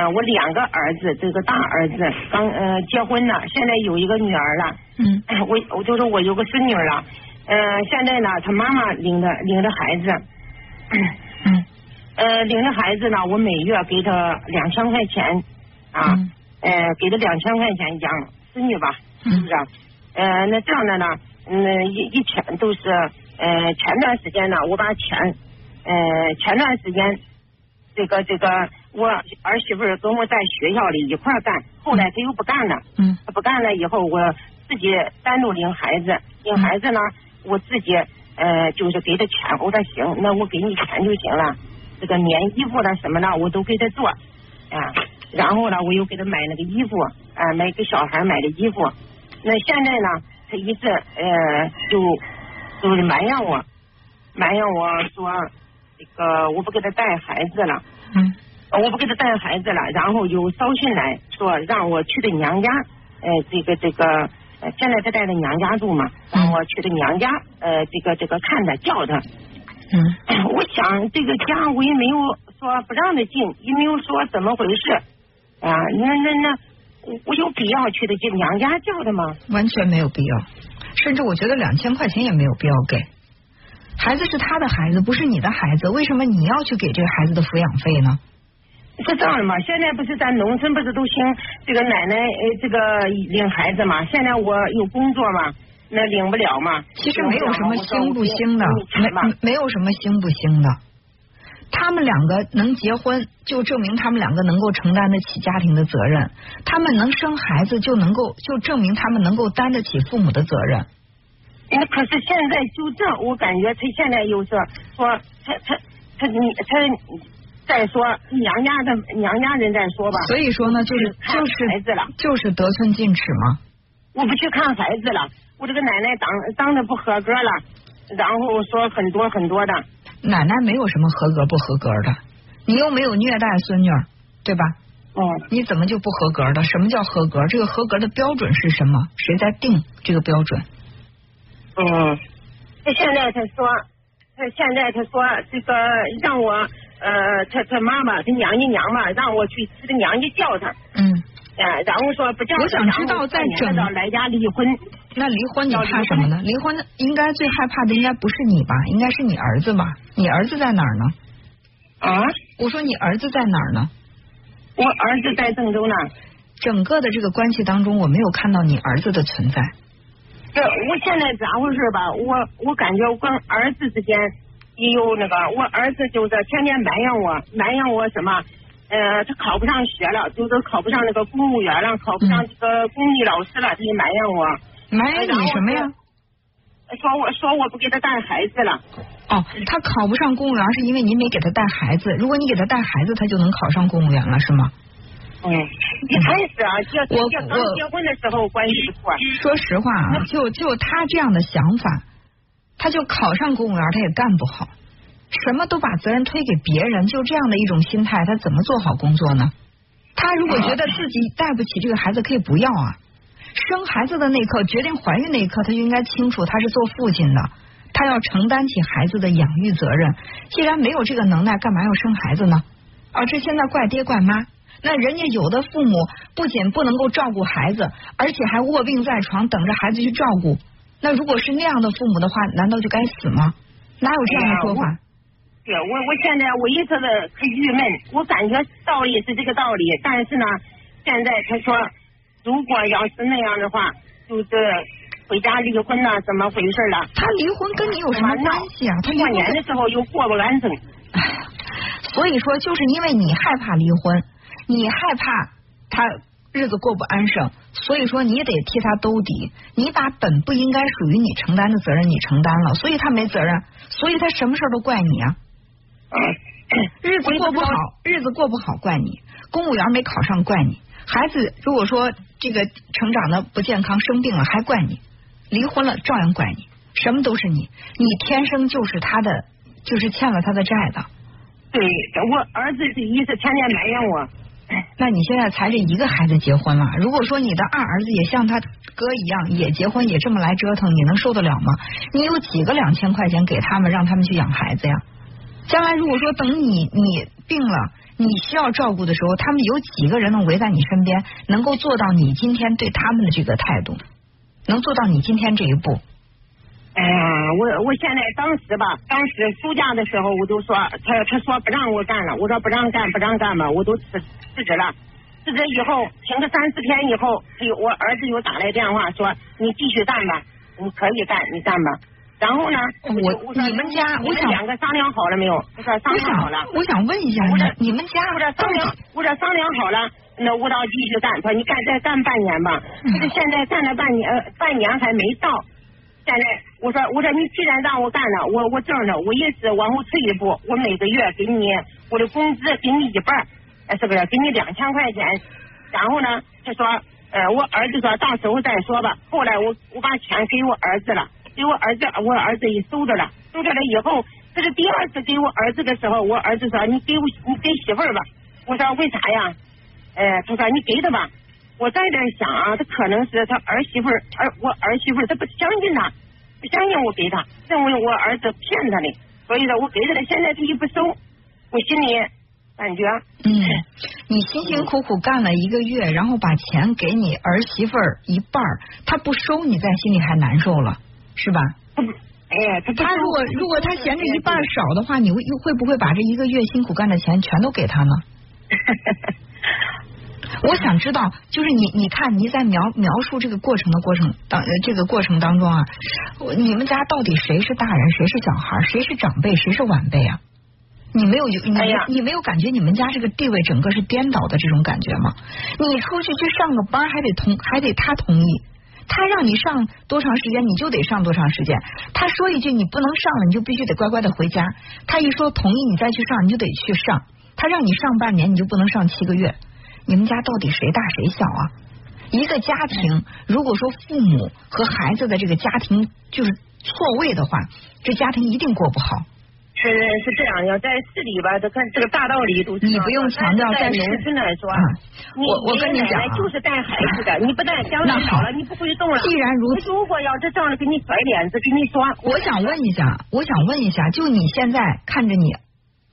呃，我两个儿子，这个大儿子刚呃结婚了，现在有一个女儿了。嗯，我我就说我有个孙女了。呃，现在呢，他妈妈领着领着孩子。嗯。呃，领着孩子呢，我每月给他两千块钱啊，呃，给他两千块钱养孙女吧，是不是？呃，那这样的呢，嗯，一一天都是呃，前段时间呢，我把钱呃，前段时间这个这个我儿媳妇跟我在学校里一块干，后来她又不干了，嗯，他不干了以后，我自己单独领孩子，领孩子呢，我自己呃，就是给他钱，我说行，那我给你钱就行了。这个棉衣服了什么的，我都给他做啊。然后呢，我又给他买那个衣服啊，买给小孩买的衣服。那现在呢，他一直呃，就就是埋怨我，埋怨我说这个我不给他带孩子了。嗯。我不给他带孩子了，然后又捎信来说让我去他娘家，呃，这个这个，现在他在他娘家住嘛，让我去他娘家，呃，这个这个看他叫他。嗯，我想这个家我也没有说不让他进，也没有说怎么回事啊？那那那，我有必要去他家娘家叫他吗？完全没有必要，甚至我觉得两千块钱也没有必要给。孩子是他的孩子，不是你的孩子，为什么你要去给这个孩子的抚养费呢？是这样的嘛？现在不是咱农村不是都兴这个奶奶呃这个领孩子嘛？现在我有工作嘛？那领不了嘛？其实没有什么兴不兴的，没没有什么兴不兴的。他们两个能结婚，就证明他们两个能够承担得起家庭的责任；他们能生孩子，就能够就证明他们能够担得起父母的责任。那可是现在就这，我感觉他现在又是说他他他你他。再说娘家的娘家人再说吧。所以说呢，就是就是孩子了，就是得寸进尺嘛。我不去看孩子了，我这个奶奶当当的不合格了，然后说很多很多的。奶奶没有什么合格不合格的，你又没有虐待孙女，对吧？哦。你怎么就不合格的？什么叫合格？这个合格的标准是什么？谁在定这个标准？嗯。他现在他说，他现在他说这个让我。呃，他他妈妈他娘家娘嘛，让我去他娘家叫他。嗯。哎，然后说不叫他。我想知道在整来家离婚。那离婚你怕什么呢？离婚应该最害怕的应该不是你吧？应该是你儿子吧？你儿子在哪儿呢？啊？我说你儿子在哪儿呢？我儿子在郑州呢。整个的这个关系当中，我没有看到你儿子的存在。这我现在咋回事吧？我我感觉我跟儿子之间。也有那个，我儿子就是天天埋怨我，埋怨我什么？呃，他考不上学了，就是考不上那个公务员了，考不上这个公立老师了，他就埋怨我。埋怨你什么呀？说我说我不给他带孩子了。哦，他考不上公务员是因为你没给他带孩子，如果你给他带孩子，他就能考上公务员了，是吗？嗯，一开始啊，结结刚结婚的时候关系不错。说实话啊，就就他这样的想法。他就考上公务员，他也干不好，什么都把责任推给别人，就这样的一种心态，他怎么做好工作呢？他如果觉得自己带不起这个孩子，可以不要啊。生孩子的那一刻，决定怀孕那一刻，他就应该清楚他是做父亲的，他要承担起孩子的养育责任。既然没有这个能耐，干嘛要生孩子呢？而，这现在怪爹怪妈，那人家有的父母不仅不能够照顾孩子，而且还卧病在床，等着孩子去照顾。那如果是那样的父母的话，难道就该死吗？哪有这样的说法？对，我我现在我一直的很郁闷，我感觉道理是这个道理，但是呢，现在他说，如果要是那样的话，就是回家离婚了，怎么回事了？他离婚跟你有什么关系啊？他过年的时候又过不完整。所以说，就是因为你害怕离婚，你害怕他。日子过不安生，所以说你得替他兜底。你把本不应该属于你承担的责任你承担了，所以他没责任，所以他什么事都怪你啊。日子过不好，日子过不好怪你；公务员没考上怪你；孩子如果说这个成长的不健康生病了还怪你；离婚了照样怪你，什么都是你。你天生就是他的，就是欠了他的债的。对，我儿子是一直天天埋怨我。那你现在才这一个孩子结婚了，如果说你的二儿子也像他哥一样也结婚，也这么来折腾，你能受得了吗？你有几个两千块钱给他们，让他们去养孩子呀？将来如果说等你你病了，你需要照顾的时候，他们有几个人能围在你身边，能够做到你今天对他们的这个态度，能做到你今天这一步？哎呀，我我现在当时吧，当时暑假的时候，我都说他他说不让我干了，我说不让干不让干吧，我都辞辞职了。辞职以后，停个三四天以后，我儿子又打来电话说你继续干吧，你可以干，你干吧。然后呢，我你们家，我想两个商量好了没有？我说商量好了。我想问一下，我说你们家，我说商量，我说商量好了，那舞蹈继续干，说你干再干半年吧。就是现在干了半年，半年还没到。现在我说我说你既然让我干了，我我这儿呢，我意思往后退一步，我每个月给你我的工资给你一半，是不是？给你两千块钱。然后呢，他说，呃，我儿子说到时候再说吧。后来我我把钱给我儿子了，给我儿子，我儿子也收着了。收着了以后，这是第二次给我儿子的时候，我儿子说你给我你给媳妇儿吧。我说为啥呀？呃，他说你给他吧。我在这想啊，他可能是他儿媳妇儿，儿我儿媳妇儿他不相信他，不相信我给他，认为我儿子骗他的，所以说我给他的，现在他又不收，我心里感觉。嗯，你辛辛苦苦干了一个月，然后把钱给你儿媳妇儿一半，他不收，你在心里还难受了，是吧？哎，他如果如果他嫌这一半少的话，你会又会不会把这一个月辛苦干的钱全都给他呢？我想知道，就是你，你看你在描描述这个过程的过程当这个过程当中啊，你们家到底谁是大人，谁是小孩，谁是长辈，谁是晚辈啊？你没有有你你没有感觉你们家这个地位整个是颠倒的这种感觉吗？你出去去上个班还得同还得他同意，他让你上多长时间你就得上多长时间，他说一句你不能上了你就必须得乖乖的回家，他一说同意你再去上你就得去上，他让你上半年你就不能上七个月。你们家到底谁大谁小啊？一个家庭，如果说父母和孩子的这个家庭就是错位的话，这家庭一定过不好。是是这样，要在市里吧，这看这个大道理都是。你不用强调，在农村来说，啊我我跟你讲就是带孩子的，你不带将来好了，你不会动了。既然如此，如果要是这样给你甩脸子，给你说，我想问一下，我想问一下，就你现在看着你。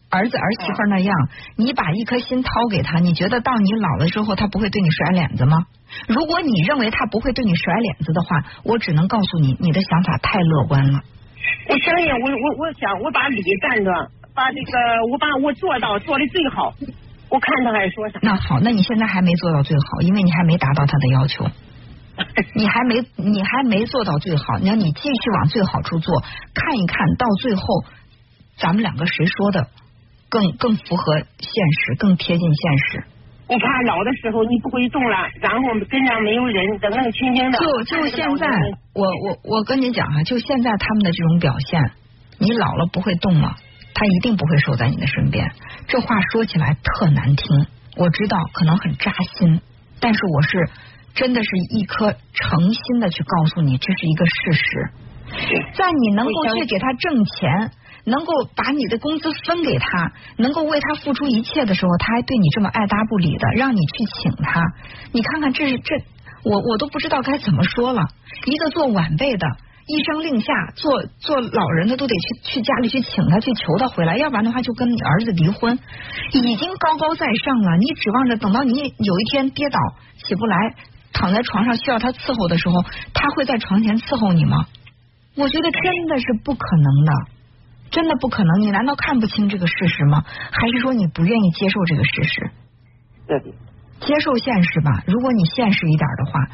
儿子儿媳妇那样，你把一颗心掏给他，你觉得到你老了之后，他不会对你甩脸子吗？如果你认为他不会对你甩脸子的话，我只能告诉你，你的想法太乐观了。我相信，我我我想，我把理站着，把这个我把我做到做的最好。我看他还说啥？那好，那你现在还没做到最好，因为你还没达到他的要求，你还没你还没做到最好。你要你继续往最好处做，看一看到最后，咱们两个谁说的？更更符合现实，更贴近现实。我怕老的时候你不会动了，然后跟上没有人，冷冷清清的。就就现在，我我我跟你讲啊，就现在他们的这种表现，你老了不会动了，他一定不会守在你的身边。这话说起来特难听，我知道可能很扎心，但是我是真的是一颗诚心的去告诉你，这是一个事实。在你能够去给他挣钱。能够把你的工资分给他，能够为他付出一切的时候，他还对你这么爱答不理的，让你去请他，你看看这是这，我我都不知道该怎么说了。一个做晚辈的，一声令下，做做老人的都得去去家里去请他，去求他回来，要不然的话就跟你儿子离婚。已经高高在上了，你指望着等到你有一天跌倒起不来，躺在床上需要他伺候的时候，他会在床前伺候你吗？我觉得真的是不可能的。真的不可能，你难道看不清这个事实吗？还是说你不愿意接受这个事实？对，接受现实吧。如果你现实一点的话，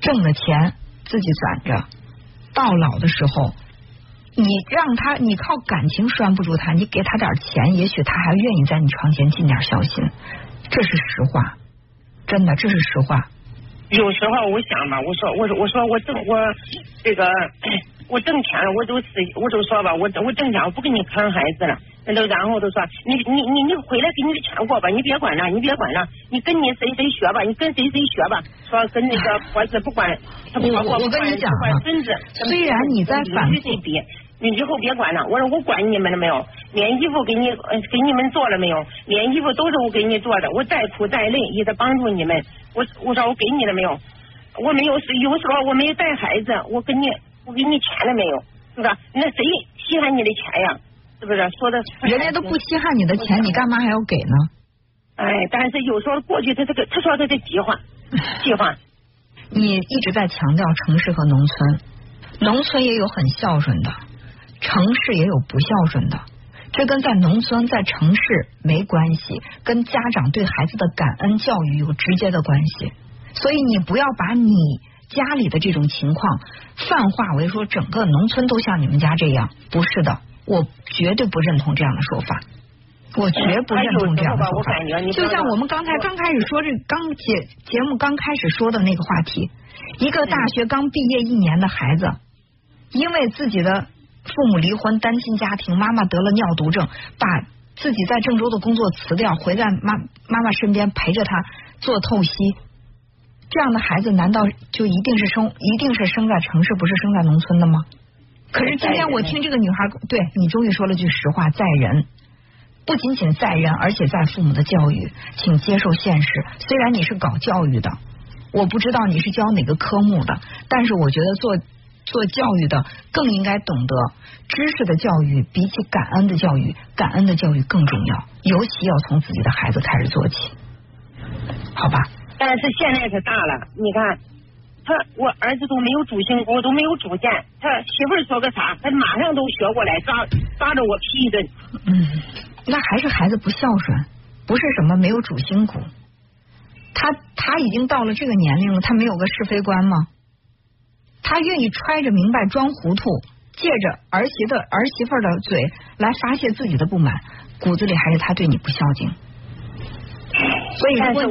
挣的钱自己攒着，到老的时候，你让他，你靠感情拴不住他，你给他点钱，也许他还愿意在你床前尽点孝心。这是实话，真的，这是实话。有时候我想吧，我说，我说，我说，我挣我这个。我挣钱了，我都是我都说吧，我我挣钱，我不给你看孩子了。那都然后都说，你你你你回来给你的钱过吧，你别管了，你别管了，你跟你谁谁学吧，你跟谁谁学吧。说跟那个婆子不管，我我我跟你讲啊，孙子，虽然你在反复比，你以后别管了。我说我管你们了没有？连衣服给你给你们做了没有？连衣服都是我给你做的，我再苦再累也得帮助你们。我我说我给你了没有？我没有有时候我没有带孩子，我给你。我给你钱了没有？是不是？那谁稀罕你的钱呀？是不是？说的，人家都不稀罕你的钱，你干嘛还要给呢？哎，但是有时候过去他这个他说他的计划计划，你一直在强调城市和农村，农村也有很孝顺的，城市也有不孝顺的。这跟在农村在城市没关系，跟家长对孩子的感恩教育有直接的关系。所以你不要把你家里的这种情况泛化为说整个农村都像你们家这样，不是的，我绝对不认同这样的说法。我绝不认同这样的说法。就像我们刚才刚开始说这刚节节目刚开始说的那个话题，一个大学刚毕业一年的孩子，因为自己的父母离婚，单亲家庭，妈妈得了尿毒症，把自己在郑州的工作辞掉，回在妈妈妈身边陪着他做透析。这样的孩子难道就一定是生一定是生在城市，不是生在农村的吗？可是今天我听这个女孩，对你终于说了句实话，在人。不仅仅在人，而且在父母的教育，请接受现实。虽然你是搞教育的，我不知道你是教哪个科目的，但是我觉得做做教育的更应该懂得知识的教育，比起感恩的教育，感恩的教育更重要，尤其要从自己的孩子开始做起，好吧？但是现在可大了，你看他，我儿子都没有主心骨，都没有主见，他媳妇儿说个啥，他马上都学过来，抓抓着我批一顿。嗯。那还是孩子不孝顺，不是什么没有主心骨。他他已经到了这个年龄了，他没有个是非观吗？他愿意揣着明白装糊涂，借着儿媳的儿媳妇的嘴来发泄自己的不满，骨子里还是他对你不孝敬。所以如果如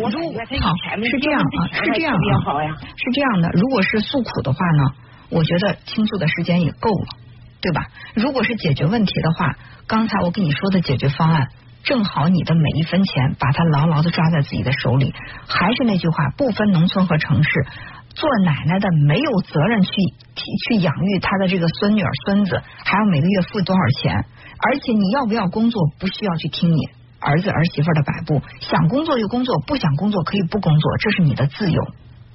好是这样啊，是这样啊，是这样的。如果是诉苦的话呢，我觉得倾诉的时间也够了。对吧？如果是解决问题的话，刚才我跟你说的解决方案，正好你的每一分钱，把它牢牢的抓在自己的手里。还是那句话，不分农村和城市，做奶奶的没有责任去去养育他的这个孙女儿孙子，还要每个月付多少钱？而且你要不要工作，不需要去听你儿子儿媳妇的摆布，想工作就工作，不想工作可以不工作，这是你的自由。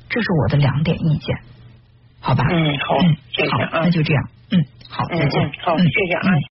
这是我的两点意见，好吧？嗯，好，谢谢好，那就这样。嗯，好，再见。好，谢谢啊。